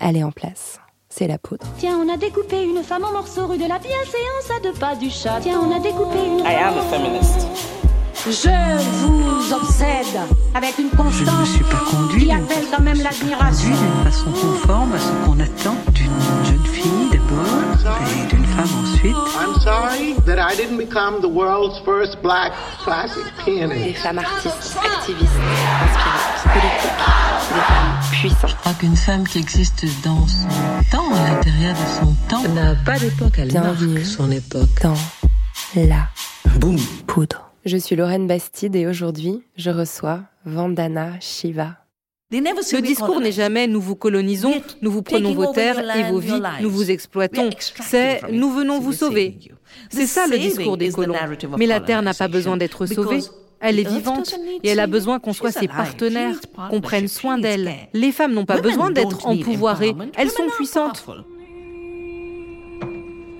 elle est en place. C'est la poudre. Tiens, on a découpé une femme en morceaux rue de la bienséance à deux pas du chat. Tiens, on a découpé une I am a feminist. Je vous obsède avec une Je ne me constance suis pas conduit qui appelle quand même l'admiration. d'une façon conforme à ce qu'on attend d'une jeune fille d'abord et d'une femme ensuite. I'm sorry that I didn't become the world's first black classic Des pianist. femmes artistes, activistes, inspirantes, politiques, des femmes puissantes. Je crois qu'une femme qui existe dans son temps, à l'intérieur de son temps, n'a pas d'époque, elle Bienvenue. marque son époque. Dans la Boum poudre. Je suis Lorraine Bastide et aujourd'hui, je reçois Vandana Shiva. Le discours n'est jamais nous vous colonisons, nous vous prenons vos terres et vos vies, nous vous exploitons. C'est nous venons vous sauver. C'est ça le discours des colons. Mais la terre n'a pas besoin d'être sauvée. Elle est vivante et elle a besoin qu'on soit ses partenaires, qu'on prenne soin d'elle. Les femmes n'ont pas besoin d'être empouvoirées, elles sont puissantes.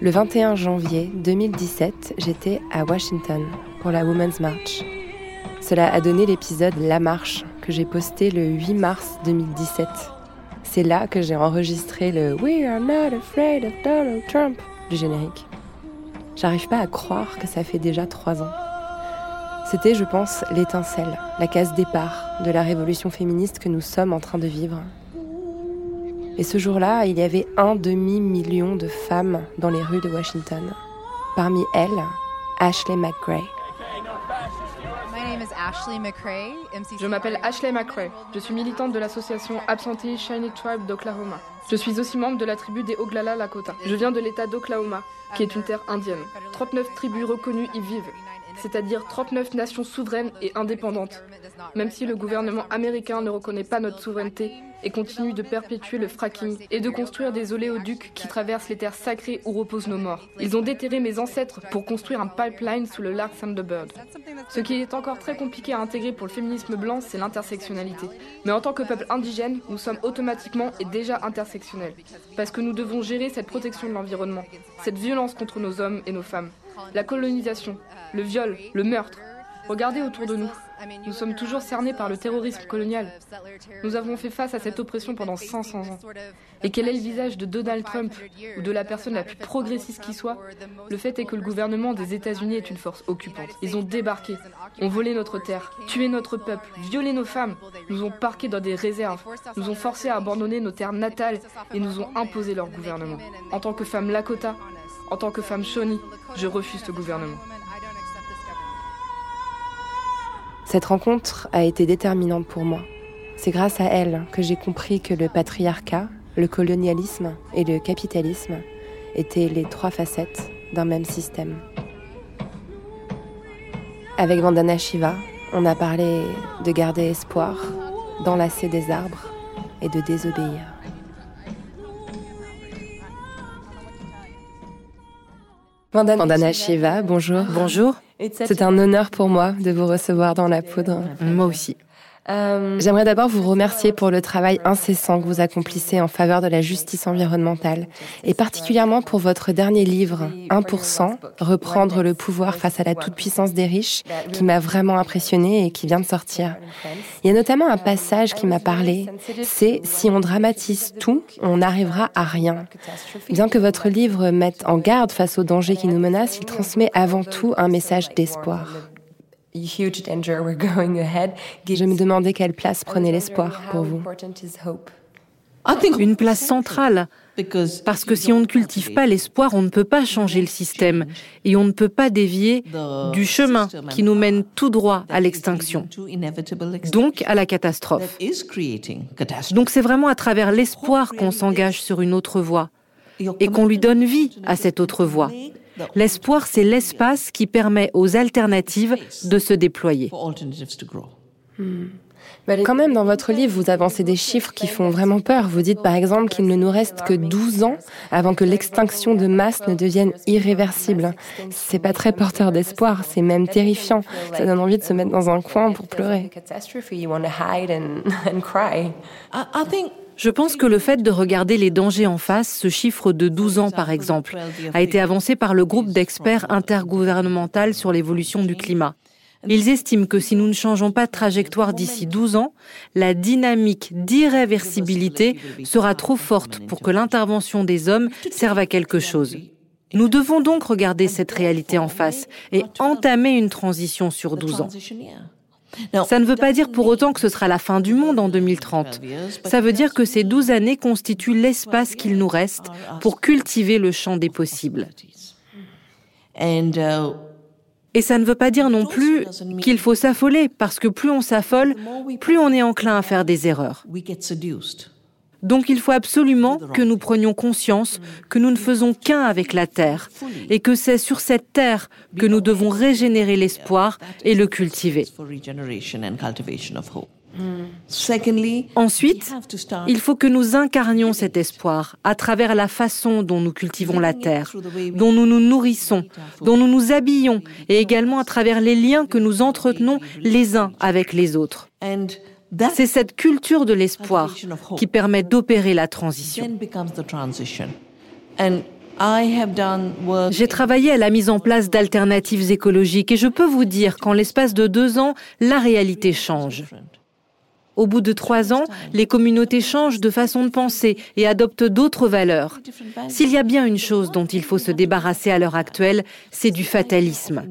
Le 21 janvier 2017, j'étais à Washington pour la Women's March. Cela a donné l'épisode La Marche que j'ai posté le 8 mars 2017. C'est là que j'ai enregistré le We are not afraid of Donald Trump du générique. J'arrive pas à croire que ça fait déjà trois ans. C'était, je pense, l'étincelle, la case départ de la révolution féministe que nous sommes en train de vivre. Et ce jour-là, il y avait un demi-million de femmes dans les rues de Washington. Parmi elles, Ashley McGray. Je m'appelle Ashley McRae. Je suis militante de l'association Absentee Shiny Tribe d'Oklahoma. Je suis aussi membre de la tribu des Oglala Lakota. Je viens de l'état d'Oklahoma, qui est une terre indienne. 39 tribus reconnues y vivent, c'est-à-dire 39 nations souveraines et indépendantes. Même si le gouvernement américain ne reconnaît pas notre souveraineté et continue de perpétuer le fracking et de construire des oléoducs qui traversent les terres sacrées où reposent nos morts. Ils ont déterré mes ancêtres pour construire un pipeline sous le lac Thunderbird. Ce qui est encore très compliqué à intégrer pour le féminisme blanc, c'est l'intersectionnalité. Mais en tant que peuple indigène, nous sommes automatiquement et déjà intersectionnels. Parce que nous devons gérer cette protection de l'environnement, cette violence contre nos hommes et nos femmes, la colonisation, le viol, le meurtre. Regardez autour de nous. Nous sommes toujours cernés par le terrorisme colonial. Nous avons fait face à cette oppression pendant 500 ans. Et quel est le visage de Donald Trump ou de la personne la plus progressiste qui soit? Le fait est que le gouvernement des États-Unis est une force occupante. Ils ont débarqué, ont volé notre terre, tué notre peuple, violé nos femmes, nous ont parqués dans des réserves, nous ont forcés à abandonner nos terres natales et nous ont imposé leur gouvernement. En tant que femme Lakota, en tant que femme Shawnee, je refuse ce gouvernement. Cette rencontre a été déterminante pour moi. C'est grâce à elle que j'ai compris que le patriarcat, le colonialisme et le capitalisme étaient les trois facettes d'un même système. Avec Vandana Shiva, on a parlé de garder espoir, d'enlacer des arbres et de désobéir. Vandana, Vandana Shiva, bonjour. Bonjour, C'est un honneur pour moi de vous recevoir dans la poudre. moi aussi. J'aimerais d'abord vous remercier pour le travail incessant que vous accomplissez en faveur de la justice environnementale et particulièrement pour votre dernier livre, 1%, Reprendre le pouvoir face à la toute-puissance des riches, qui m'a vraiment impressionné et qui vient de sortir. Il y a notamment un passage qui m'a parlé, c'est si on dramatise tout, on n'arrivera à rien. Bien que votre livre mette en garde face aux dangers qui nous menacent, il transmet avant tout un message d'espoir. Je me demandais quelle place prenait l'espoir pour vous. Une place centrale. Parce que si on ne cultive pas l'espoir, on ne peut pas changer le système et on ne peut pas dévier du chemin qui nous mène tout droit à l'extinction, donc à la catastrophe. Donc c'est vraiment à travers l'espoir qu'on s'engage sur une autre voie et qu'on lui donne vie à cette autre voie. L'espoir, c'est l'espace qui permet aux alternatives de se déployer. Mais quand même, dans votre livre, vous avancez des chiffres qui font vraiment peur. Vous dites par exemple qu'il ne nous reste que 12 ans avant que l'extinction de masse ne devienne irréversible. C'est pas très porteur d'espoir, c'est même terrifiant. Ça donne envie de se mettre dans un coin pour pleurer. Je pense que le fait de regarder les dangers en face, ce chiffre de 12 ans par exemple, a été avancé par le groupe d'experts intergouvernemental sur l'évolution du climat. Ils estiment que si nous ne changeons pas de trajectoire d'ici 12 ans, la dynamique d'irréversibilité sera trop forte pour que l'intervention des hommes serve à quelque chose. Nous devons donc regarder cette réalité en face et entamer une transition sur 12 ans. Ça ne veut pas dire pour autant que ce sera la fin du monde en 2030. Ça veut dire que ces 12 années constituent l'espace qu'il nous reste pour cultiver le champ des possibles. Et ça ne veut pas dire non plus qu'il faut s'affoler, parce que plus on s'affole, plus on est enclin à faire des erreurs. Donc il faut absolument que nous prenions conscience que nous ne faisons qu'un avec la Terre et que c'est sur cette Terre que nous devons régénérer l'espoir et le cultiver. Ensuite, il faut que nous incarnions cet espoir à travers la façon dont nous cultivons la terre, dont nous nous nourrissons, dont nous nous habillons et également à travers les liens que nous entretenons les uns avec les autres. C'est cette culture de l'espoir qui permet d'opérer la transition. J'ai travaillé à la mise en place d'alternatives écologiques et je peux vous dire qu'en l'espace de deux ans, la réalité change. Au bout de trois ans, les communautés changent de façon de penser et adoptent d'autres valeurs. S'il y a bien une chose dont il faut se débarrasser à l'heure actuelle, c'est du fatalisme.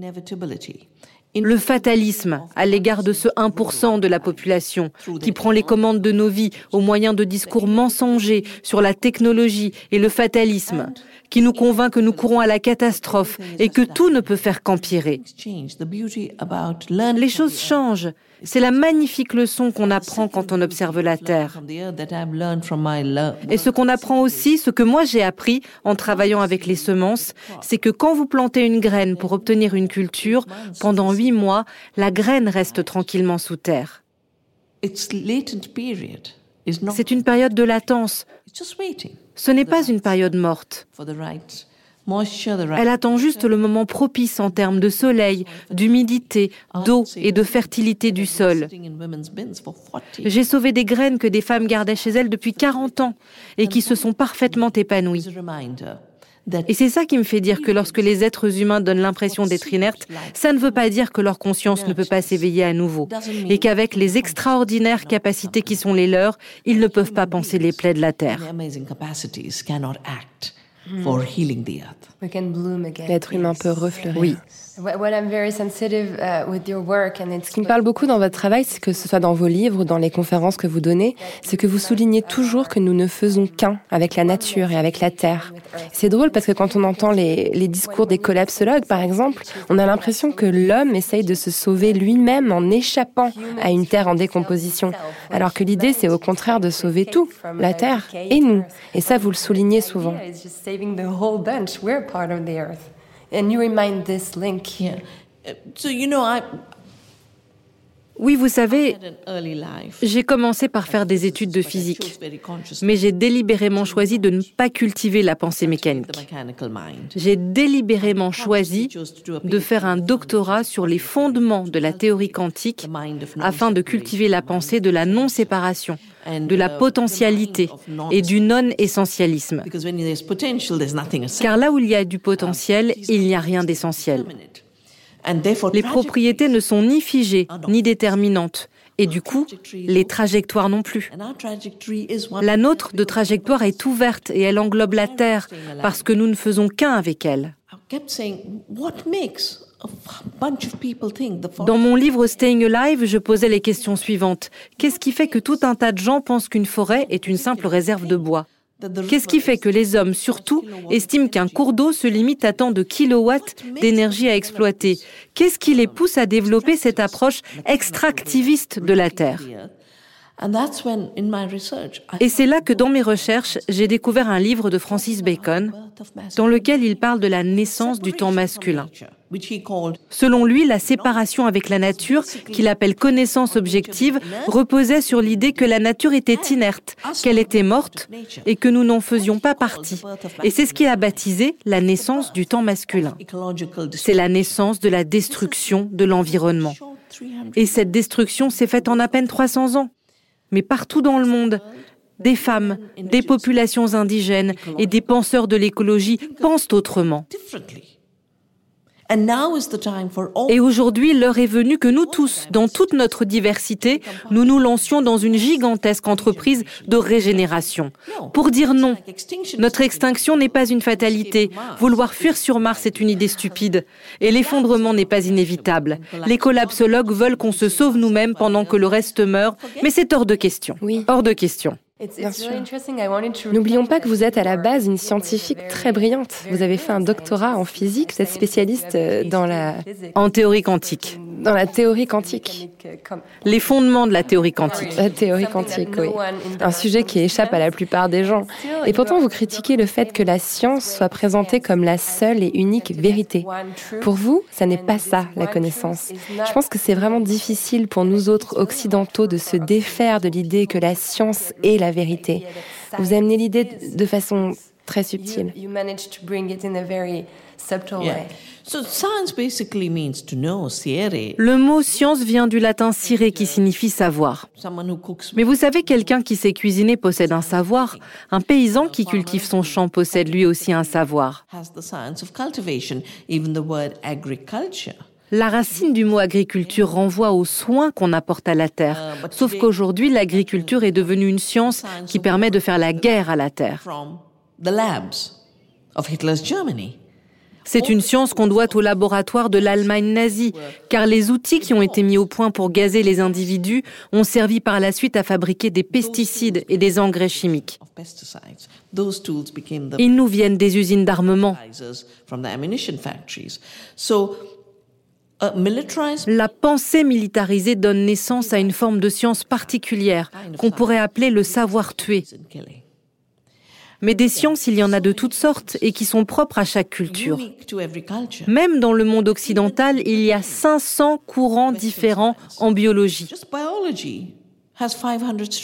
Le fatalisme à l'égard de ce 1% de la population qui prend les commandes de nos vies au moyen de discours mensongers sur la technologie et le fatalisme qui nous convainc que nous courons à la catastrophe et que tout ne peut faire qu'empirer. Les choses changent. C'est la magnifique leçon qu'on apprend quand on observe la Terre. Et ce qu'on apprend aussi, ce que moi j'ai appris en travaillant avec les semences, c'est que quand vous plantez une graine pour obtenir une culture, pendant huit mois, la graine reste tranquillement sous terre. C'est une période de latence. Ce n'est pas une période morte. Elle attend juste le moment propice en termes de soleil, d'humidité, d'eau et de fertilité du sol. J'ai sauvé des graines que des femmes gardaient chez elles depuis 40 ans et qui se sont parfaitement épanouies. Et c'est ça qui me fait dire que lorsque les êtres humains donnent l'impression d'être inertes, ça ne veut pas dire que leur conscience ne peut pas s'éveiller à nouveau. Et qu'avec les extraordinaires capacités qui sont les leurs, ils ne peuvent pas penser les plaies de la Terre. L'être humain peut refleurir. Oui. Ce qui me parle beaucoup dans votre travail, c'est que ce soit dans vos livres ou dans les conférences que vous donnez, c'est que vous soulignez toujours que nous ne faisons qu'un avec la nature et avec la terre. C'est drôle parce que quand on entend les, les discours des collapsologues, par exemple, on a l'impression que l'homme essaye de se sauver lui-même en échappant à une terre en décomposition, alors que l'idée, c'est au contraire de sauver tout, la terre et nous. Et ça, vous le soulignez souvent. And you remind this link. Yeah. So you know, I oui, vous savez, j'ai commencé par faire des études de physique, mais j'ai délibérément choisi de ne pas cultiver la pensée mécanique. J'ai délibérément choisi de faire un doctorat sur les fondements de la théorie quantique afin de cultiver la pensée de la non-séparation de la potentialité et du non-essentialisme. Car là où il y a du potentiel, il n'y a rien d'essentiel. Les propriétés ne sont ni figées, ni déterminantes. Et du coup, les trajectoires non plus. La nôtre de trajectoire est ouverte et elle englobe la Terre parce que nous ne faisons qu'un avec elle. Dans mon livre Staying Alive, je posais les questions suivantes. Qu'est-ce qui fait que tout un tas de gens pensent qu'une forêt est une simple réserve de bois? Qu'est-ce qui fait que les hommes, surtout, estiment qu'un cours d'eau se limite à tant de kilowatts d'énergie à exploiter? Qu'est-ce qui les pousse à développer cette approche extractiviste de la Terre? Et c'est là que dans mes recherches, j'ai découvert un livre de Francis Bacon dans lequel il parle de la naissance du temps masculin. Selon lui, la séparation avec la nature, qu'il appelle connaissance objective, reposait sur l'idée que la nature était inerte, qu'elle était morte et que nous n'en faisions pas partie. Et c'est ce qu'il a baptisé la naissance du temps masculin. C'est la naissance de la destruction de l'environnement. Et cette destruction s'est faite en à peine 300 ans mais partout dans le monde, des femmes, des populations indigènes et des penseurs de l'écologie pensent autrement. Et aujourd'hui, l'heure est venue que nous tous, dans toute notre diversité, nous nous lancions dans une gigantesque entreprise de régénération. Pour dire non, notre extinction n'est pas une fatalité. Vouloir fuir sur Mars est une idée stupide. Et l'effondrement n'est pas inévitable. Les collapsologues veulent qu'on se sauve nous-mêmes pendant que le reste meurt, mais c'est hors de question. Oui. Hors de question. Bien sûr. N'oublions pas que vous êtes à la base une scientifique très brillante. Vous avez fait un doctorat en physique, vous êtes spécialiste euh, dans la... En théorie quantique. Dans la théorie quantique. Les fondements de la théorie quantique. La théorie quantique, oui. Un sujet qui échappe à la plupart des gens. Et pourtant, vous critiquez le fait que la science soit présentée comme la seule et unique vérité. Pour vous, ça n'est pas ça, la connaissance. Je pense que c'est vraiment difficile pour nous autres occidentaux de se défaire de l'idée que la science est la vérité. Vous amenez l'idée de façon très subtile. Le mot science vient du latin sire qui signifie savoir. Mais vous savez, quelqu'un qui sait cuisiner possède un savoir. Un paysan qui cultive son champ possède lui aussi un savoir. La racine du mot agriculture renvoie aux soins qu'on apporte à la terre. Sauf qu'aujourd'hui, l'agriculture est devenue une science qui permet de faire la guerre à la terre. C'est une science qu'on doit au laboratoire de l'Allemagne nazie, car les outils qui ont été mis au point pour gazer les individus ont servi par la suite à fabriquer des pesticides et des engrais chimiques. Ils nous viennent des usines d'armement. La pensée militarisée donne naissance à une forme de science particulière qu'on pourrait appeler le savoir tuer. Mais des sciences, il y en a de toutes sortes et qui sont propres à chaque culture. Même dans le monde occidental, il y a 500 courants différents en biologie.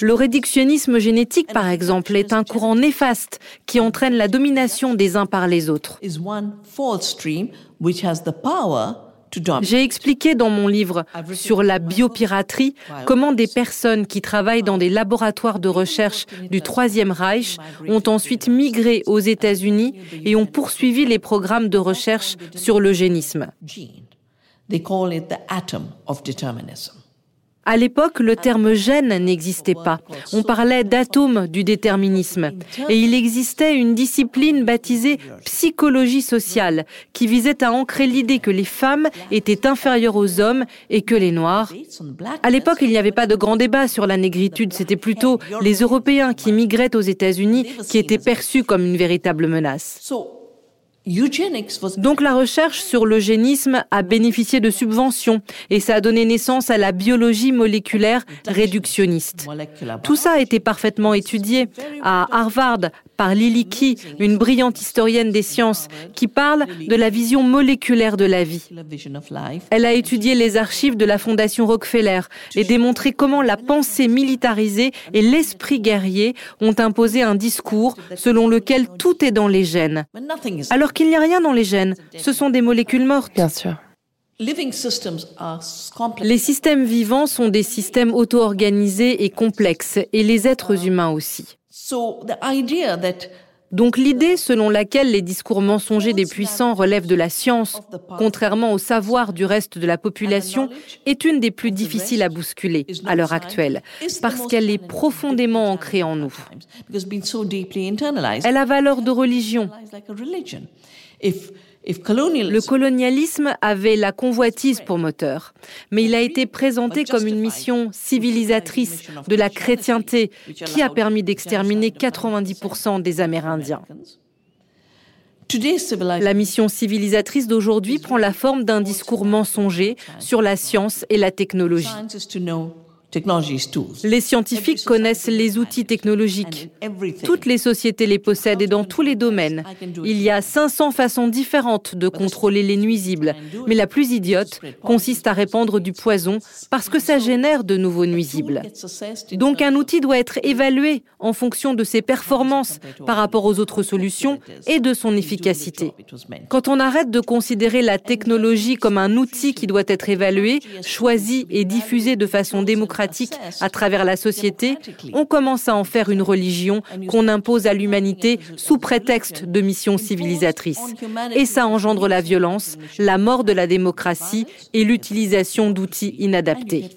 Le réductionnisme génétique, par exemple, est un courant néfaste qui entraîne la domination des uns par les autres. J'ai expliqué dans mon livre sur la biopiraterie comment des personnes qui travaillent dans des laboratoires de recherche du Troisième Reich ont ensuite migré aux États-Unis et ont poursuivi les programmes de recherche sur l'eugénisme. À l'époque, le terme gène n'existait pas. On parlait d'atome du déterminisme. Et il existait une discipline baptisée psychologie sociale qui visait à ancrer l'idée que les femmes étaient inférieures aux hommes et que les noirs. À l'époque, il n'y avait pas de grand débat sur la négritude. C'était plutôt les Européens qui migraient aux États-Unis qui étaient perçus comme une véritable menace. Donc la recherche sur l'eugénisme a bénéficié de subventions et ça a donné naissance à la biologie moléculaire réductionniste. Tout ça a été parfaitement étudié à Harvard par Lily Key, une brillante historienne des sciences, qui parle de la vision moléculaire de la vie. Elle a étudié les archives de la Fondation Rockefeller et démontré comment la pensée militarisée et l'esprit guerrier ont imposé un discours selon lequel tout est dans les gènes. Alors qu'il n'y a rien dans les gènes, ce sont des molécules mortes. Bien sûr. Les systèmes vivants sont des systèmes auto-organisés et complexes, et les êtres humains aussi. Donc l'idée selon laquelle les discours mensongers des puissants relèvent de la science, contrairement au savoir du reste de la population, est une des plus difficiles à bousculer à l'heure actuelle, parce qu'elle est profondément ancrée en nous. Elle a valeur de religion. Le colonialisme avait la convoitise pour moteur, mais il a été présenté comme une mission civilisatrice de la chrétienté qui a permis d'exterminer 90% des Amérindiens. La mission civilisatrice d'aujourd'hui prend la forme d'un discours mensonger sur la science et la technologie. Les scientifiques connaissent les outils technologiques. Toutes les sociétés les possèdent et dans tous les domaines. Il y a 500 façons différentes de contrôler les nuisibles, mais la plus idiote consiste à répandre du poison parce que ça génère de nouveaux nuisibles. Donc un outil doit être évalué en fonction de ses performances par rapport aux autres solutions et de son efficacité. Quand on arrête de considérer la technologie comme un outil qui doit être évalué, choisi et diffusé de façon démocratique, à travers la société, on commence à en faire une religion qu'on impose à l'humanité sous prétexte de mission civilisatrice. Et ça engendre la violence, la mort de la démocratie et l'utilisation d'outils inadaptés.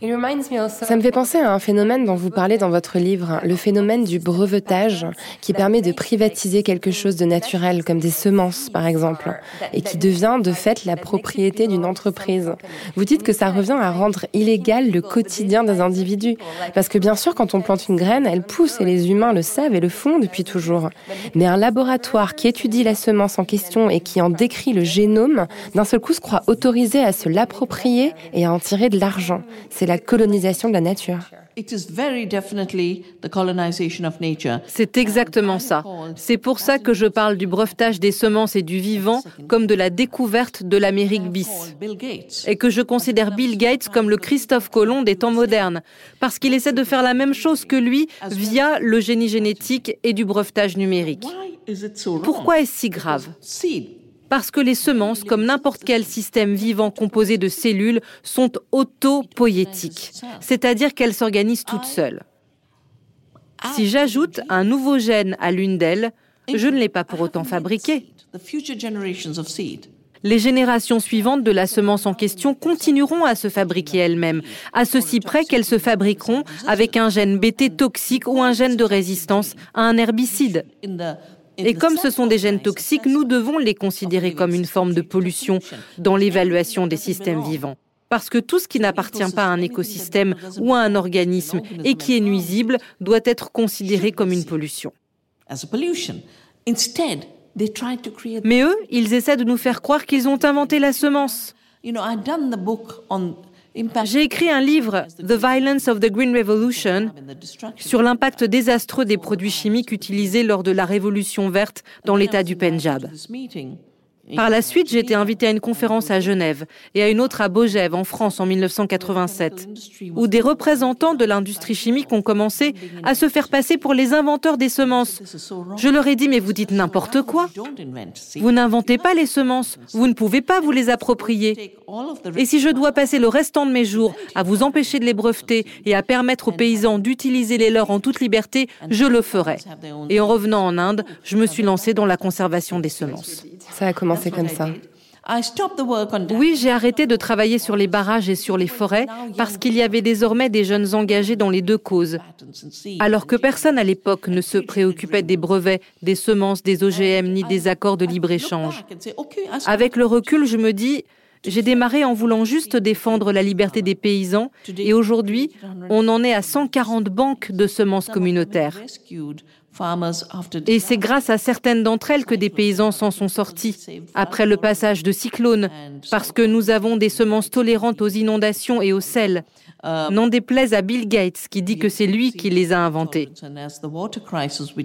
Ça me fait penser à un phénomène dont vous parlez dans votre livre, le phénomène du brevetage, qui permet de privatiser quelque chose de naturel, comme des semences par exemple, et qui devient de fait la propriété d'une entreprise. Vous dites que ça revient à rendre illégal le quotidien des individus, parce que bien sûr quand on plante une graine, elle pousse et les humains le savent et le font depuis toujours. Mais un laboratoire qui étudie la semence en question et qui en décrit le génome, d'un seul coup se croit autorisé à se l'approprier et à en tirer de l'argent. La colonisation de la nature. C'est exactement ça. C'est pour ça que je parle du brevetage des semences et du vivant comme de la découverte de l'Amérique bis. Et que je considère Bill Gates comme le Christophe Colomb des temps modernes, parce qu'il essaie de faire la même chose que lui via le génie génétique et du brevetage numérique. Pourquoi est-ce si grave? Parce que les semences, comme n'importe quel système vivant composé de cellules, sont autopoïétiques, c'est-à-dire qu'elles s'organisent toutes seules. Si j'ajoute un nouveau gène à l'une d'elles, je ne l'ai pas pour autant fabriqué. Les générations suivantes de la semence en question continueront à se fabriquer elles-mêmes, à ceci près qu'elles se fabriqueront avec un gène BT toxique ou un gène de résistance à un herbicide. Et comme ce sont des gènes toxiques, nous devons les considérer comme une forme de pollution dans l'évaluation des systèmes vivants. Parce que tout ce qui n'appartient pas à un écosystème ou à un organisme et qui est nuisible doit être considéré comme une pollution. Mais eux, ils essaient de nous faire croire qu'ils ont inventé la semence. J'ai écrit un livre, The Violence of the Green Revolution, sur l'impact désastreux des produits chimiques utilisés lors de la Révolution verte dans l'État du Pendjab. Par la suite, j'ai été invité à une conférence à Genève et à une autre à Beaugève, en France, en 1987, où des représentants de l'industrie chimique ont commencé à se faire passer pour les inventeurs des semences. Je leur ai dit, mais vous dites n'importe quoi. Vous n'inventez pas les semences, vous ne pouvez pas vous les approprier. Et si je dois passer le restant de mes jours à vous empêcher de les breveter et à permettre aux paysans d'utiliser les leurs en toute liberté, je le ferai. Et en revenant en Inde, je me suis lancé dans la conservation des semences. Ça a commencé comme ça. Oui, j'ai arrêté de travailler sur les barrages et sur les forêts parce qu'il y avait désormais des jeunes engagés dans les deux causes. Alors que personne à l'époque ne se préoccupait des brevets, des semences, des OGM ni des accords de libre-échange. Avec le recul, je me dis, j'ai démarré en voulant juste défendre la liberté des paysans et aujourd'hui, on en est à 140 banques de semences communautaires. Et c'est grâce à certaines d'entre elles que des paysans s'en sont sortis après le passage de cyclones, parce que nous avons des semences tolérantes aux inondations et au sel. N'en déplaise à Bill Gates qui dit que c'est lui qui les a inventées.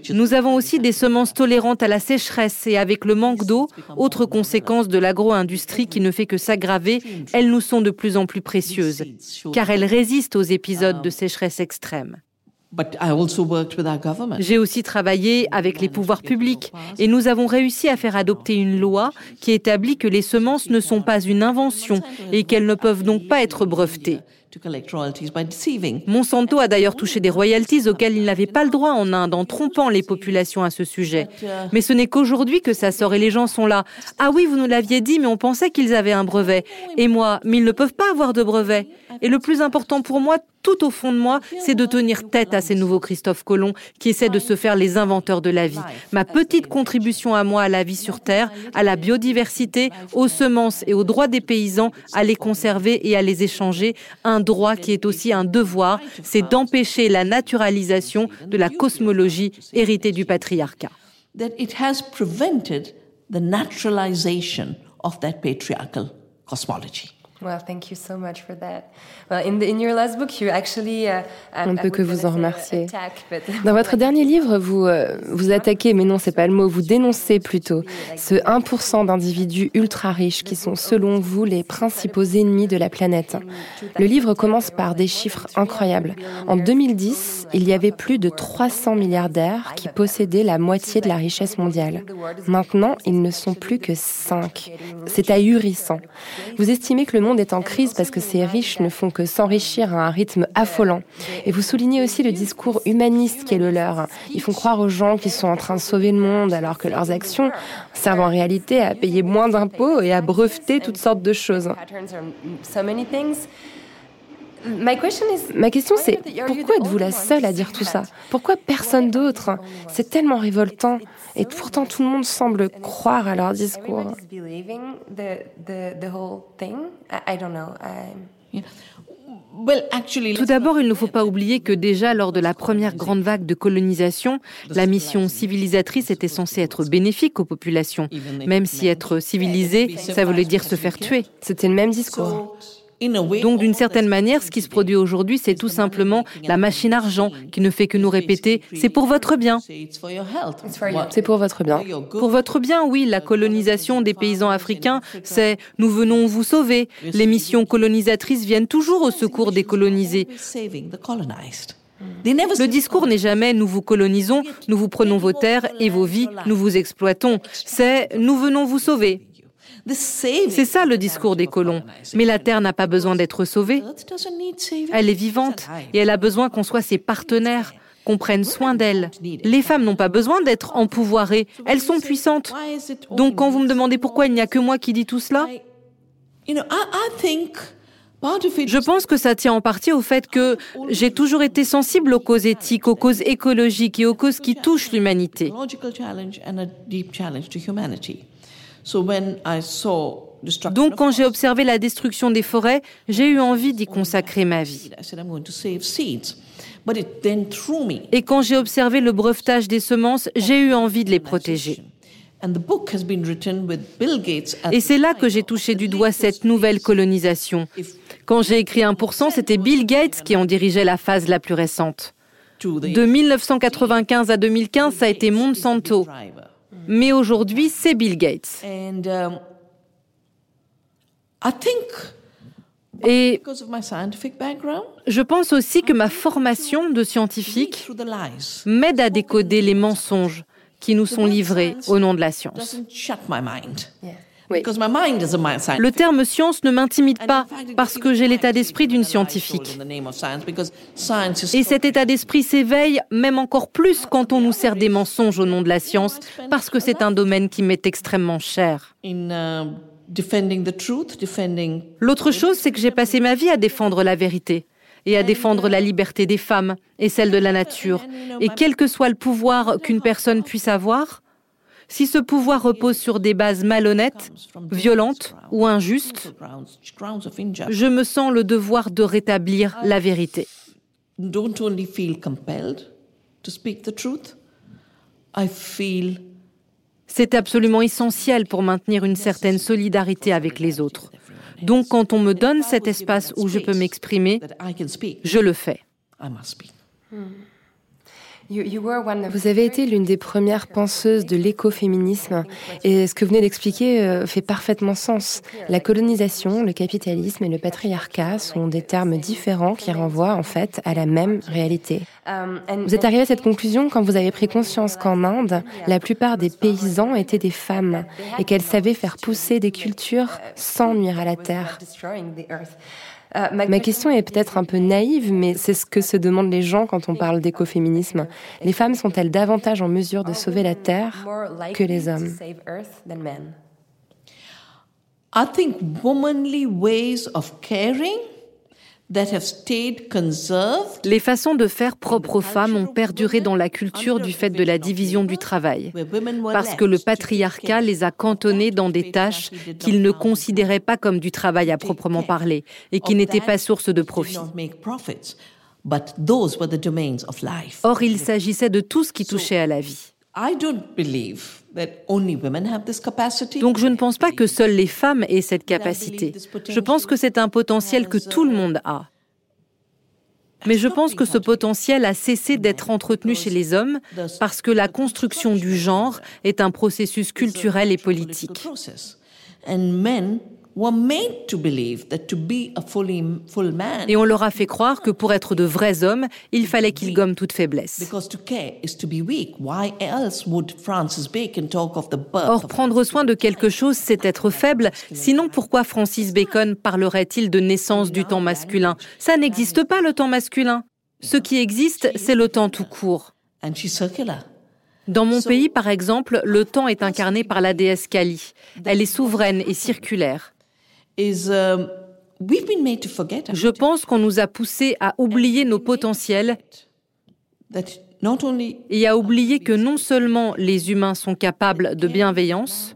Nous avons aussi des semences tolérantes à la sécheresse et avec le manque d'eau, autre conséquence de l'agro-industrie qui ne fait que s'aggraver, elles nous sont de plus en plus précieuses, car elles résistent aux épisodes de sécheresse extrême. J'ai aussi travaillé avec les pouvoirs publics et nous avons réussi à faire adopter une loi qui établit que les semences ne sont pas une invention et qu'elles ne peuvent donc pas être brevetées. Monsanto a d'ailleurs touché des royalties auxquelles il n'avait pas le droit en Inde en trompant les populations à ce sujet. Mais ce n'est qu'aujourd'hui que ça sort et les gens sont là. Ah oui, vous nous l'aviez dit, mais on pensait qu'ils avaient un brevet. Et moi, mais ils ne peuvent pas avoir de brevet. Et le plus important pour moi, tout au fond de moi, c'est de tenir tête à ces nouveaux Christophe Colomb qui essaient de se faire les inventeurs de la vie. Ma petite contribution à moi à la vie sur Terre, à la biodiversité, aux semences et aux droits des paysans, à les conserver et à les échanger. Un droit qui est aussi un devoir, c'est d'empêcher la naturalisation de la cosmologie héritée du patriarcat. On ne peut que vous en remercier. Dans votre dernier livre, vous euh, vous attaquez, mais non, c'est pas le mot, vous dénoncez plutôt ce 1% d'individus ultra riches qui sont, selon vous, les principaux ennemis de la planète. Le livre commence par des chiffres incroyables. En 2010, il y avait plus de 300 milliardaires qui possédaient la moitié de la richesse mondiale. Maintenant, ils ne sont plus que 5. C'est ahurissant. Vous estimez que le monde est en crise parce que ces riches ne font que s'enrichir à un rythme affolant. Et vous soulignez aussi le discours humaniste qui est le leur. Ils font croire aux gens qu'ils sont en train de sauver le monde alors que leurs actions servent en réalité à payer moins d'impôts et à breveter toutes sortes de choses. Ma question c'est pourquoi êtes-vous la seule à dire tout ça? Pourquoi personne d'autre? C'est tellement révoltant. Et pourtant tout le monde semble croire à leur discours. Tout d'abord, il ne faut pas oublier que déjà lors de la première grande vague de colonisation, la mission civilisatrice était censée être bénéfique aux populations, même si être civilisé, ça voulait dire se faire tuer. C'était le même discours. Donc d'une certaine manière, ce qui se produit aujourd'hui, c'est tout simplement la machine argent qui ne fait que nous répéter ⁇ c'est pour votre bien ⁇ C'est pour votre bien. Pour votre bien, oui, la colonisation des paysans africains, c'est ⁇ nous venons vous sauver ⁇ Les missions colonisatrices viennent toujours au secours des colonisés. Le discours n'est jamais nous vous colonisons, nous vous prenons vos terres et vos vies, nous vous exploitons. C'est nous venons vous sauver. C'est ça le discours des colons. Mais la Terre n'a pas besoin d'être sauvée. Elle est vivante et elle a besoin qu'on soit ses partenaires, qu'on prenne soin d'elle. Les femmes n'ont pas besoin d'être empouvoirées, elles sont puissantes. Donc quand vous me demandez pourquoi il n'y a que moi qui dis tout cela, je pense que ça tient en partie au fait que j'ai toujours été sensible aux causes éthiques, aux causes écologiques et aux causes qui touchent l'humanité. Donc quand j'ai observé la destruction des forêts, j'ai eu envie d'y consacrer ma vie. Et quand j'ai observé le brevetage des semences, j'ai eu envie de les protéger. Et c'est là que j'ai touché du doigt cette nouvelle colonisation. Quand j'ai écrit 1%, c'était Bill Gates qui en dirigeait la phase la plus récente. De 1995 à 2015, ça a été Monsanto. Mais aujourd'hui, c'est Bill Gates. Um, Et je pense aussi que ma formation de scientifique m'aide à décoder les mensonges qui nous sont livrés au nom de la science. Le terme science ne m'intimide pas parce que j'ai l'état d'esprit d'une scientifique. Et cet état d'esprit s'éveille même encore plus quand on nous sert des mensonges au nom de la science parce que c'est un domaine qui m'est extrêmement cher. Uh, L'autre chose, c'est que j'ai passé ma vie à défendre la vérité et à défendre la liberté des femmes et celle de la nature. Et quel que soit le pouvoir qu'une personne puisse avoir, si ce pouvoir repose sur des bases malhonnêtes, violentes ou injustes, je me sens le devoir de rétablir la vérité. C'est absolument essentiel pour maintenir une certaine solidarité avec les autres. Donc quand on me donne cet espace où je peux m'exprimer, je le fais. Vous avez été l'une des premières penseuses de l'écoféminisme et ce que vous venez d'expliquer euh, fait parfaitement sens. La colonisation, le capitalisme et le patriarcat sont des termes différents qui renvoient en fait à la même réalité. Vous êtes arrivé à cette conclusion quand vous avez pris conscience qu'en Inde, la plupart des paysans étaient des femmes et qu'elles savaient faire pousser des cultures sans nuire à la terre. Euh, ma question est peut-être un peu naïve, mais c'est ce que se demandent les gens quand on parle d'écoféminisme. Les femmes sont-elles davantage en mesure de sauver la Terre que les hommes? I think womanly ways of caring les façons de faire propres aux femmes ont perduré dans la culture du fait de la division du travail, parce que le patriarcat les a cantonnées dans des tâches qu'ils ne considéraient pas comme du travail à proprement parler et qui n'étaient pas source de profit. Or, il s'agissait de tout ce qui touchait à la vie. Donc je ne pense pas que seules les femmes aient cette capacité. Je pense que c'est un potentiel que tout le monde a. Mais je pense que ce potentiel a cessé d'être entretenu chez les hommes parce que la construction du genre est un processus culturel et politique. Et on leur a fait croire que pour être de vrais hommes, il fallait qu'ils gomment toute faiblesse. Or, prendre soin de quelque chose, c'est être faible. Sinon, pourquoi Francis Bacon parlerait-il de naissance du temps masculin? Ça n'existe pas, le temps masculin. Ce qui existe, c'est le temps tout court. Dans mon pays, par exemple, le temps est incarné par la déesse Kali. Elle est souveraine et circulaire. Um, Je pense qu'on nous a poussés à oublier nos potentiels. et à oublier que non seulement les humains sont capables de bienveillance,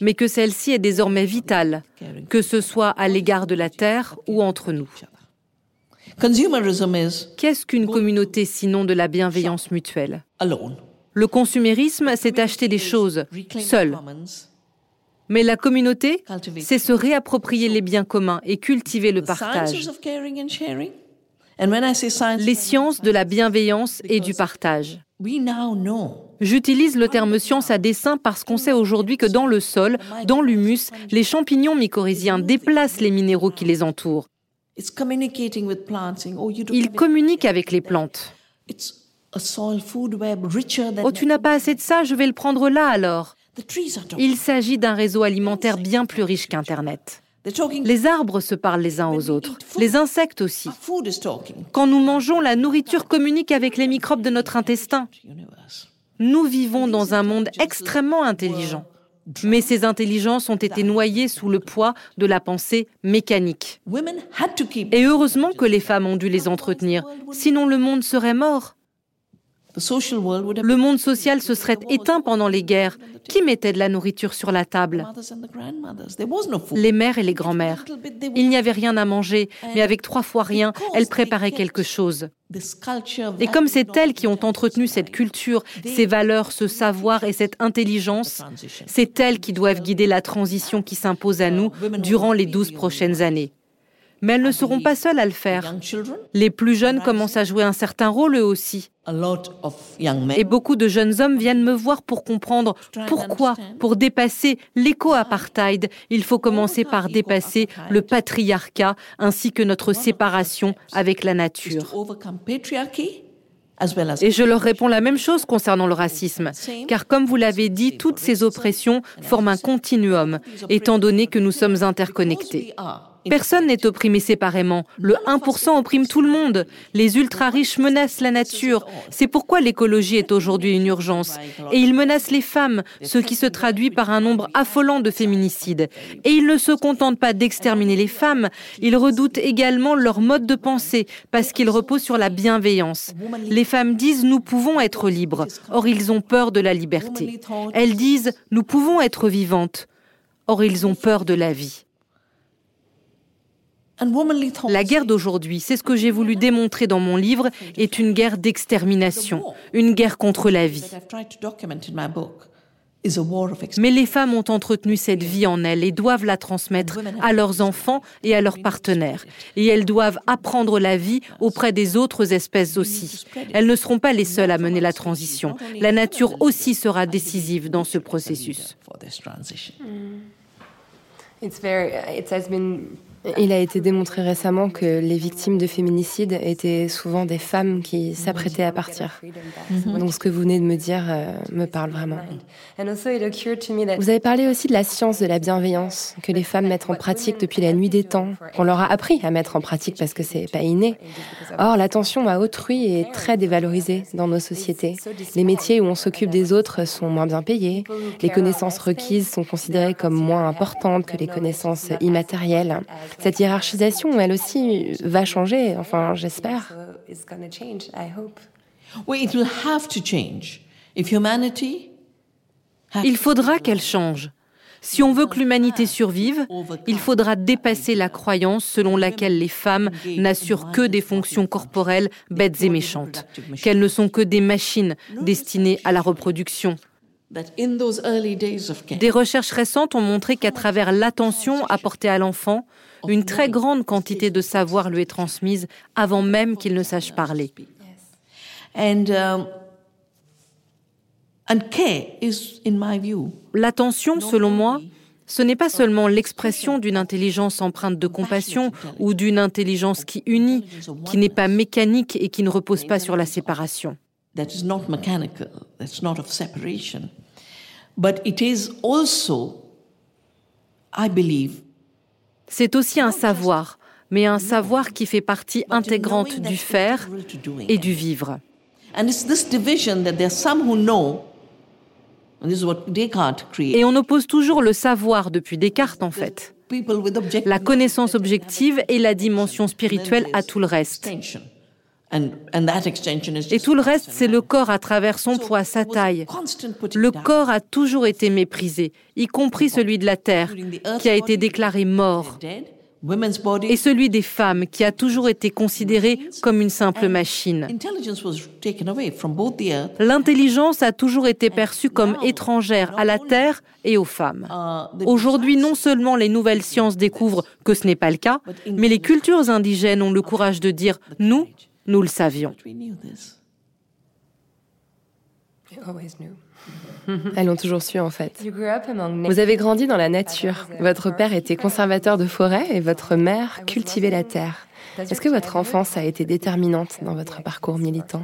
mais que celle-ci est désormais vitale, que ce soit à l'égard de la Terre ou entre nous. Qu'est-ce qu'une communauté sinon de la bienveillance mutuelle? Le consumérisme, c'est acheter des choses, seul. Mais la communauté, c'est se réapproprier les biens communs et cultiver le partage. Les sciences de la bienveillance et du partage. J'utilise le terme science à dessein parce qu'on sait aujourd'hui que dans le sol, dans l'humus, les champignons mycorhiziens déplacent les minéraux qui les entourent. Oh, Il communique avec les plantes. Oh, tu n'as pas assez de ça, je vais le prendre là alors. Il s'agit d'un réseau alimentaire bien plus riche qu'Internet. Les arbres se parlent les uns aux autres, les insectes aussi. Quand nous mangeons, la nourriture communique avec les microbes de notre intestin. Nous vivons dans un monde extrêmement intelligent. Mais ces intelligences ont été noyées sous le poids de la pensée mécanique. Et heureusement que les femmes ont dû les entretenir, sinon le monde serait mort. Le monde social se serait éteint pendant les guerres. Qui mettait de la nourriture sur la table? Les mères et les grands-mères. Il n'y avait rien à manger, mais avec trois fois rien, elles préparaient quelque chose. Et comme c'est elles qui ont entretenu cette culture, ces valeurs, ce savoir et cette intelligence, c'est elles qui doivent guider la transition qui s'impose à nous durant les douze prochaines années. Mais elles ne seront pas seules à le faire. Les plus jeunes commencent à jouer un certain rôle eux aussi. Et beaucoup de jeunes hommes viennent me voir pour comprendre pourquoi, pour dépasser l'éco-apartheid, il faut commencer par dépasser le patriarcat ainsi que notre séparation avec la nature. Et je leur réponds la même chose concernant le racisme, car comme vous l'avez dit, toutes ces oppressions forment un continuum, étant donné que nous sommes interconnectés. Personne n'est opprimé séparément. Le 1% opprime tout le monde. Les ultra-riches menacent la nature. C'est pourquoi l'écologie est aujourd'hui une urgence. Et ils menacent les femmes, ce qui se traduit par un nombre affolant de féminicides. Et ils ne se contentent pas d'exterminer les femmes, ils redoutent également leur mode de pensée, parce qu'ils reposent sur la bienveillance. Les femmes disent nous pouvons être libres. Or, ils ont peur de la liberté. Elles disent nous pouvons être vivantes. Or, ils ont peur de la vie. La guerre d'aujourd'hui, c'est ce que j'ai voulu démontrer dans mon livre, est une guerre d'extermination, une guerre contre la vie. Mais les femmes ont entretenu cette vie en elles et doivent la transmettre à leurs enfants et à leurs partenaires. Et elles doivent apprendre la vie auprès des autres espèces aussi. Elles ne seront pas les seules à mener la transition. La nature aussi sera décisive dans ce processus. Il a été démontré récemment que les victimes de féminicide étaient souvent des femmes qui s'apprêtaient à partir. Mhm. Donc ce que vous venez de me dire euh, me parle vraiment. Vous avez parlé aussi de la science de la bienveillance que les femmes mettent en pratique depuis la nuit des temps, qu'on leur a appris à mettre en pratique parce que c'est pas inné. Or, l'attention à autrui est très dévalorisée dans nos sociétés. Les métiers où on s'occupe des autres sont moins bien payés. Les connaissances requises sont considérées comme moins importantes que les connaissances immatérielles. Cette hiérarchisation, elle aussi, va changer, enfin, j'espère. Il faudra qu'elle change. Si on veut que l'humanité survive, il faudra dépasser la croyance selon laquelle les femmes n'assurent que des fonctions corporelles bêtes et méchantes, qu'elles ne sont que des machines destinées à la reproduction, des recherches récentes ont montré qu'à travers l'attention apportée à l'enfant, une très grande quantité de savoir lui est transmise avant même qu'il ne sache parler. Um, L'attention, selon moi, ce n'est pas seulement l'expression d'une intelligence empreinte de compassion ou d'une intelligence qui unit, qui n'est pas mécanique et qui ne repose pas sur la séparation. C'est aussi un savoir, mais un savoir qui fait partie intégrante du faire et du vivre. Et on oppose toujours le savoir depuis Descartes en fait. La connaissance objective et la dimension spirituelle à tout le reste. Et tout le reste, c'est le corps à travers son poids, sa taille. Le corps a toujours été méprisé, y compris celui de la terre, qui a été déclaré mort et celui des femmes qui a toujours été considéré comme une simple machine. L'intelligence a toujours été perçue comme étrangère à la Terre et aux femmes. Aujourd'hui, non seulement les nouvelles sciences découvrent que ce n'est pas le cas, mais les cultures indigènes ont le courage de dire ⁇ nous, nous le savions ⁇ Elles l'ont toujours su en fait. Vous avez grandi dans la nature. Votre père était conservateur de forêt et votre mère cultivait la terre. Est-ce que votre enfance a été déterminante dans votre parcours militant?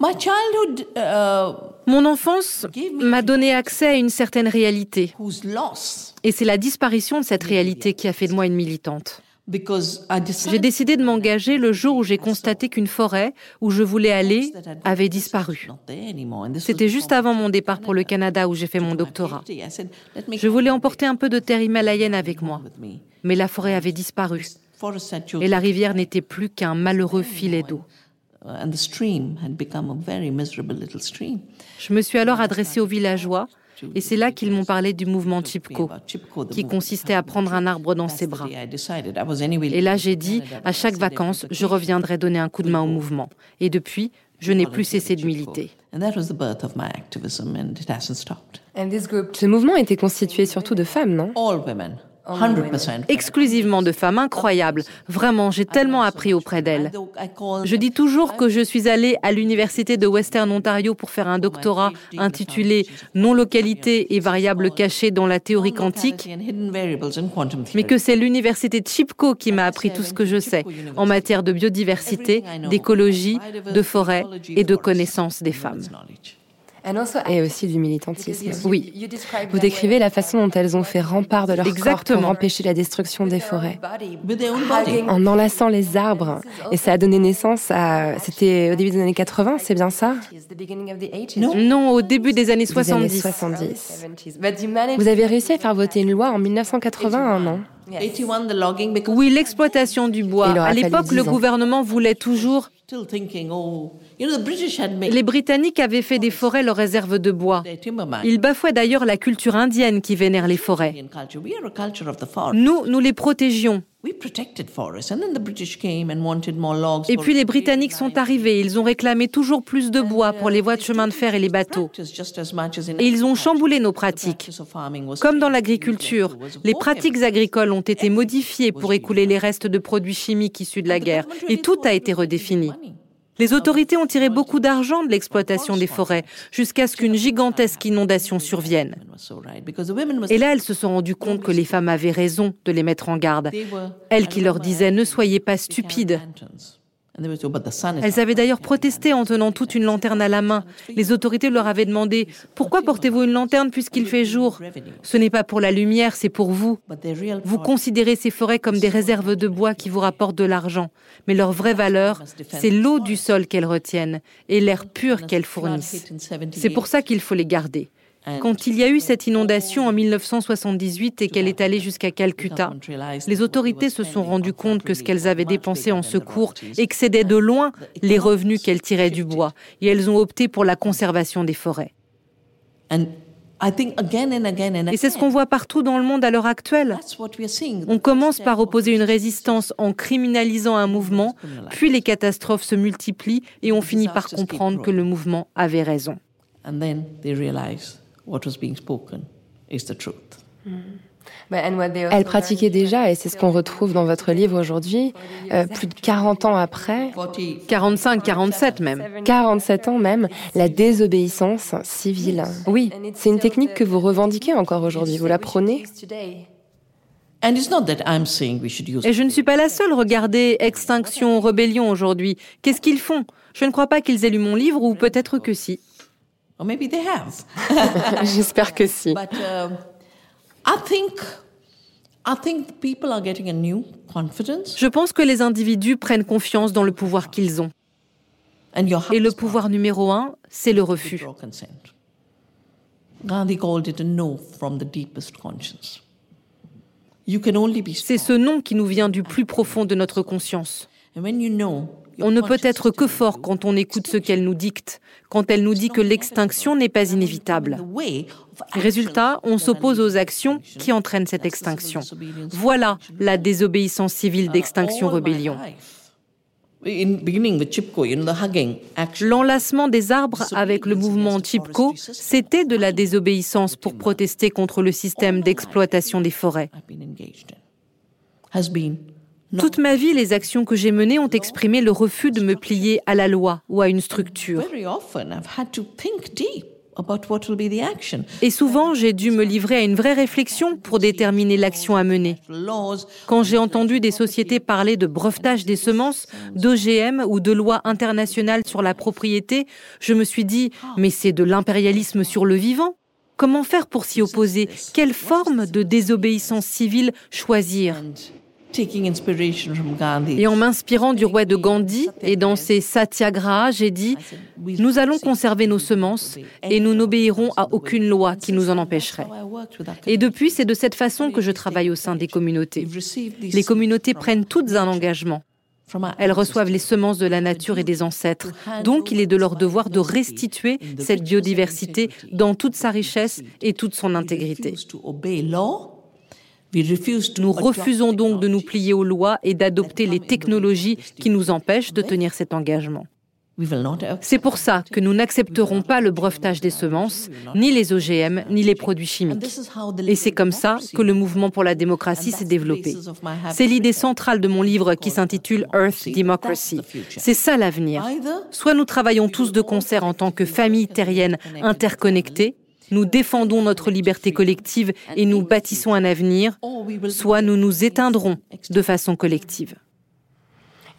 Uh, Mon enfance m'a donné accès à une certaine réalité. Et c'est la disparition de cette réalité qui a fait de moi une militante. J'ai décidé de m'engager le jour où j'ai constaté qu'une forêt où je voulais aller avait disparu. C'était juste avant mon départ pour le Canada où j'ai fait mon doctorat. Je voulais emporter un peu de terre himalayenne avec moi, mais la forêt avait disparu. Et la rivière n'était plus qu'un malheureux filet d'eau. Je me suis alors adressée aux villageois et c'est là qu'ils m'ont parlé du mouvement Chipko, qui consistait à prendre un arbre dans ses bras. Et là, j'ai dit, à chaque vacances, je reviendrai donner un coup de main au mouvement. Et depuis, je n'ai plus cessé de militer. Ce mouvement était constitué surtout de femmes, non? Exclusivement de femmes incroyables. Vraiment, j'ai tellement appris auprès d'elles. Je dis toujours que je suis allée à l'université de Western Ontario pour faire un doctorat intitulé Non-localité et variables cachées dans la théorie quantique, mais que c'est l'université de Chipko qui m'a appris tout ce que je sais en matière de biodiversité, d'écologie, de forêt et de connaissance des femmes. Et aussi du militantisme. Oui. Vous décrivez la façon dont elles ont fait rempart de leur Exactement. corps pour empêcher la destruction des forêts. En enlaçant les arbres. Et ça a donné naissance à... C'était au début des années 80, c'est bien ça? Non, au début des années 70. Des années 70. Vous avez réussi à faire voter une loi en 1981, non? Oui, l'exploitation du bois. À l'époque, le gouvernement voulait toujours les Britanniques avaient fait des forêts leur réserve de bois. Ils bafouaient d'ailleurs la culture indienne qui vénère les forêts. Nous, nous les protégions. Et puis les Britanniques sont arrivés, ils ont réclamé toujours plus de bois pour les voies de chemin de fer et les bateaux. Et ils ont chamboulé nos pratiques. Comme dans l'agriculture, les pratiques agricoles ont été modifiées pour écouler les restes de produits chimiques issus de la guerre. Et tout a été redéfini. Les autorités ont tiré beaucoup d'argent de l'exploitation des forêts jusqu'à ce qu'une gigantesque inondation survienne. Et là, elles se sont rendues compte que les femmes avaient raison de les mettre en garde. Elles qui leur disaient ne soyez pas stupides. Elles avaient d'ailleurs protesté en tenant toute une lanterne à la main. Les autorités leur avaient demandé Pourquoi portez-vous une lanterne puisqu'il fait jour? Ce n'est pas pour la lumière, c'est pour vous. Vous considérez ces forêts comme des réserves de bois qui vous rapportent de l'argent. Mais leur vraie valeur, c'est l'eau du sol qu'elles retiennent et l'air pur qu'elles fournissent. C'est pour ça qu'il faut les garder. Quand il y a eu cette inondation en 1978 et qu'elle est allée jusqu'à Calcutta, les autorités se sont rendues compte que ce qu'elles avaient dépensé en secours excédait de loin les revenus qu'elles tiraient du bois, et elles ont opté pour la conservation des forêts. Et c'est ce qu'on voit partout dans le monde à l'heure actuelle. On commence par opposer une résistance en criminalisant un mouvement, puis les catastrophes se multiplient et on finit par comprendre que le mouvement avait raison. Elle pratiquait déjà, et c'est ce qu'on retrouve dans votre livre aujourd'hui, euh, plus de 40 ans après. 45, 47 même. 47 ans même, la désobéissance civile. Oui, c'est une technique que vous revendiquez encore aujourd'hui, vous la prônez et je ne suis pas la seule. Regardez Extinction, Rébellion aujourd'hui. Qu'est-ce qu'ils font? Je ne crois pas qu'ils aient lu mon livre, ou peut-être que si. J'espère que si. Je pense que les individus prennent confiance dans le pouvoir qu'ils ont. Et le pouvoir numéro un, c'est le refus. C'est ce nom qui nous vient du plus profond de notre conscience. On ne peut être que fort quand on écoute ce qu'elle nous dicte, quand elle nous dit que l'extinction n'est pas inévitable. Résultat, on s'oppose aux actions qui entraînent cette extinction. Voilà la désobéissance civile d'extinction-rébellion. L'enlacement des arbres avec le mouvement Chipko, c'était de la désobéissance pour protester contre le système d'exploitation des forêts. Toute ma vie, les actions que j'ai menées ont exprimé le refus de me plier à la loi ou à une structure. Et souvent, j'ai dû me livrer à une vraie réflexion pour déterminer l'action à mener. Quand j'ai entendu des sociétés parler de brevetage des semences, d'OGM ou de lois internationales sur la propriété, je me suis dit, mais c'est de l'impérialisme sur le vivant. Comment faire pour s'y opposer? Quelle forme de désobéissance civile choisir? Et en m'inspirant du roi de Gandhi et dans ses satyagrahas, j'ai dit, nous allons conserver nos semences et nous n'obéirons à aucune loi qui nous en empêcherait. Et depuis, c'est de cette façon que je travaille au sein des communautés. Les communautés prennent toutes un engagement. Elles reçoivent les semences de la nature et des ancêtres. Donc il est de leur devoir de restituer cette biodiversité dans toute sa richesse et toute son intégrité. Nous refusons donc de nous plier aux lois et d'adopter les technologies qui nous empêchent de tenir cet engagement. C'est pour ça que nous n'accepterons pas le brevetage des semences, ni les OGM, ni les produits chimiques. Et c'est comme ça que le mouvement pour la démocratie s'est développé. C'est l'idée centrale de mon livre qui s'intitule Earth Democracy. C'est ça l'avenir. Soit nous travaillons tous de concert en tant que famille terrienne interconnectée, nous défendons notre liberté collective et nous bâtissons un avenir, soit nous nous éteindrons de façon collective.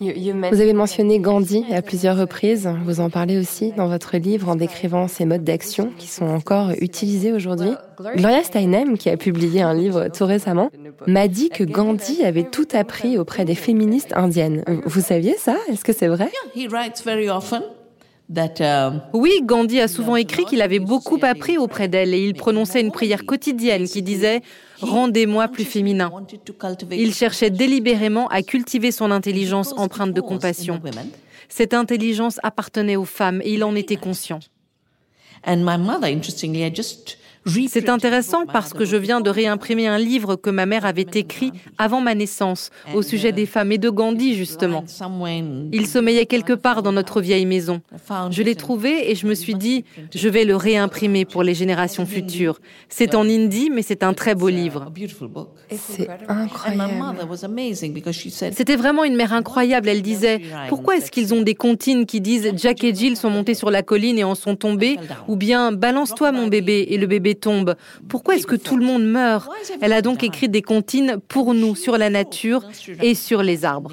Vous avez mentionné Gandhi à plusieurs reprises. Vous en parlez aussi dans votre livre en décrivant ces modes d'action qui sont encore utilisés aujourd'hui. Gloria Steinem, qui a publié un livre tout récemment, m'a dit que Gandhi avait tout appris auprès des féministes indiennes. Vous saviez ça? Est-ce que c'est vrai? Oui, Gandhi a souvent écrit qu'il avait beaucoup appris auprès d'elle et il prononçait une prière quotidienne qui disait ⁇ Rendez-moi plus féminin ⁇ Il cherchait délibérément à cultiver son intelligence empreinte de compassion. Cette intelligence appartenait aux femmes et il en était conscient. C'est intéressant parce que je viens de réimprimer un livre que ma mère avait écrit avant ma naissance au sujet des femmes et de Gandhi justement. Il sommeillait quelque part dans notre vieille maison. Je l'ai trouvé et je me suis dit, je vais le réimprimer pour les générations futures. C'est en hindi, mais c'est un très beau livre. C'est incroyable. C'était vraiment une mère incroyable. Elle disait, pourquoi est-ce qu'ils ont des comptines qui disent Jack et Jill sont montés sur la colline et en sont tombés Ou bien balance-toi mon bébé et le bébé tombe Pourquoi est-ce que tout le monde meurt Elle a donc écrit des comptines pour nous sur la nature et sur les arbres.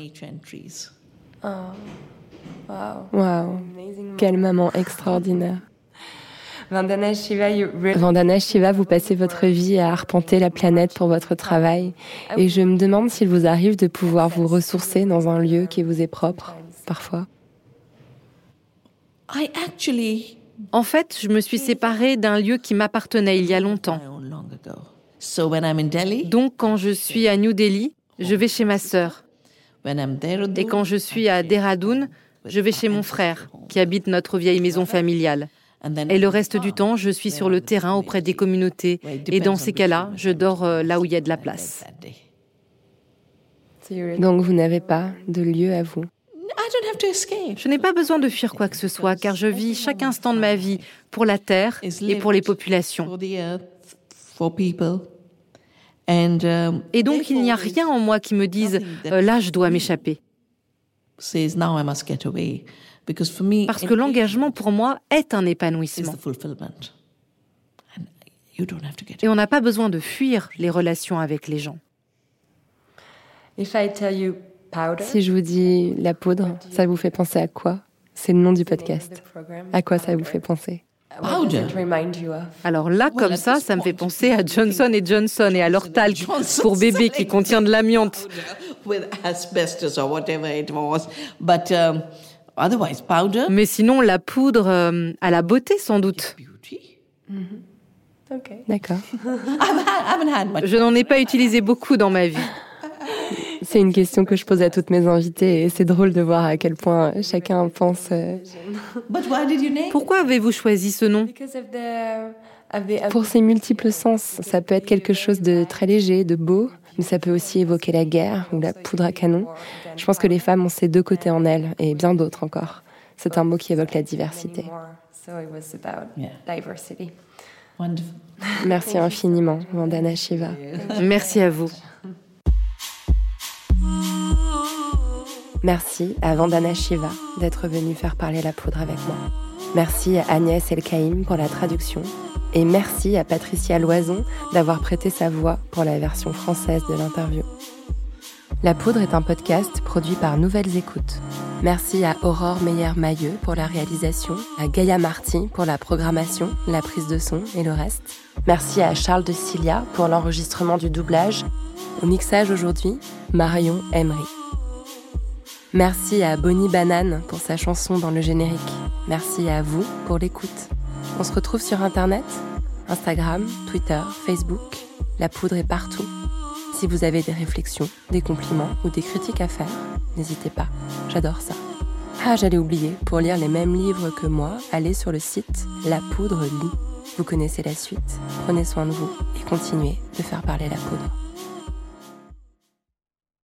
Wow. Quelle maman extraordinaire. Vandana Shiva, vous passez votre vie à arpenter la planète pour votre travail. Et je me demande s'il vous arrive de pouvoir vous ressourcer dans un lieu qui vous est propre, parfois. En fait, je me suis séparée d'un lieu qui m'appartenait il y a longtemps. Donc, quand je suis à New Delhi, je vais chez ma sœur. Et quand je suis à Dehradun, je vais chez mon frère, qui habite notre vieille maison familiale. Et le reste du temps, je suis sur le terrain auprès des communautés. Et dans ces cas-là, je dors euh, là où il y a de la place. Donc vous n'avez pas de lieu à vous je n'ai pas besoin de fuir quoi que ce soit, car je vis chaque instant de ma vie pour la Terre et pour les populations. Um, Et donc, il n'y a rien en moi qui me dise euh, là, je dois m'échapper. Parce que l'engagement, pour moi, est un épanouissement. Et on n'a pas besoin de fuir les relations avec les gens. Si je vous dis la poudre, ça vous fait penser à quoi? C'est le nom du podcast. À quoi ça vous fait penser? Alors là, comme ça, ça me fait penser à Johnson et Johnson et à leur talc pour bébé qui contient de l'amiante. Mais sinon, la poudre euh, à la beauté, sans doute. D'accord. Je n'en ai pas utilisé beaucoup dans ma vie. C'est une question que je pose à toutes mes invitées et c'est drôle de voir à quel point chacun pense. Euh, Pourquoi avez-vous choisi ce nom? Pour ses multiples sens. Ça peut être quelque chose de très léger, de beau, mais ça peut aussi évoquer la guerre ou la poudre à canon. Je pense que les femmes ont ces deux côtés en elles et bien d'autres encore. C'est un mot qui évoque la diversité. Merci infiniment, Vandana Shiva. Merci à vous. Merci à Vandana Shiva d'être venue faire parler la poudre avec moi. Merci à Agnès Elkaïm pour la traduction. Et merci à Patricia Loison d'avoir prêté sa voix pour la version française de l'interview. La Poudre est un podcast produit par Nouvelles Écoutes. Merci à Aurore Meyer-Mailleux pour la réalisation, à Gaïa Marty pour la programmation, la prise de son et le reste. Merci à Charles de Cilia pour l'enregistrement du doublage. Au mixage aujourd'hui, Marion Emery. Merci à Bonnie Banane pour sa chanson dans le générique. Merci à vous pour l'écoute. On se retrouve sur Internet, Instagram, Twitter, Facebook. La poudre est partout. Si vous avez des réflexions, des compliments ou des critiques à faire, n'hésitez pas. J'adore ça. Ah, j'allais oublier, pour lire les mêmes livres que moi, allez sur le site La Poudre lit. Vous connaissez la suite. Prenez soin de vous et continuez de faire parler la poudre.